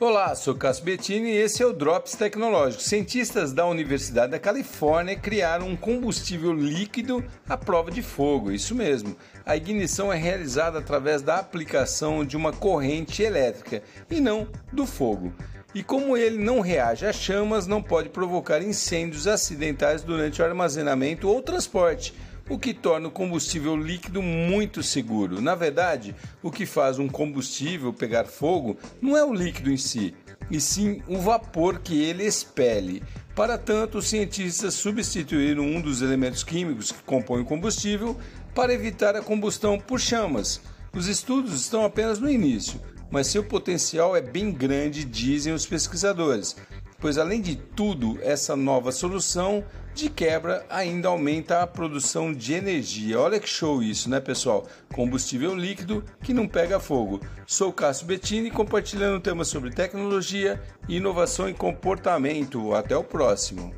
Olá, sou Cássio Bettini e esse é o Drops Tecnológico. Cientistas da Universidade da Califórnia criaram um combustível líquido à prova de fogo, isso mesmo. A ignição é realizada através da aplicação de uma corrente elétrica e não do fogo. E como ele não reage a chamas, não pode provocar incêndios acidentais durante o armazenamento ou transporte o que torna o combustível líquido muito seguro. Na verdade, o que faz um combustível pegar fogo não é o líquido em si, e sim o vapor que ele expele. Para tanto, os cientistas substituíram um dos elementos químicos que compõem o combustível para evitar a combustão por chamas. Os estudos estão apenas no início, mas seu potencial é bem grande, dizem os pesquisadores pois além de tudo, essa nova solução de quebra ainda aumenta a produção de energia. Olha que show isso, né, pessoal? Combustível líquido que não pega fogo. Sou Cássio Bettini compartilhando temas sobre tecnologia, inovação e comportamento. Até o próximo.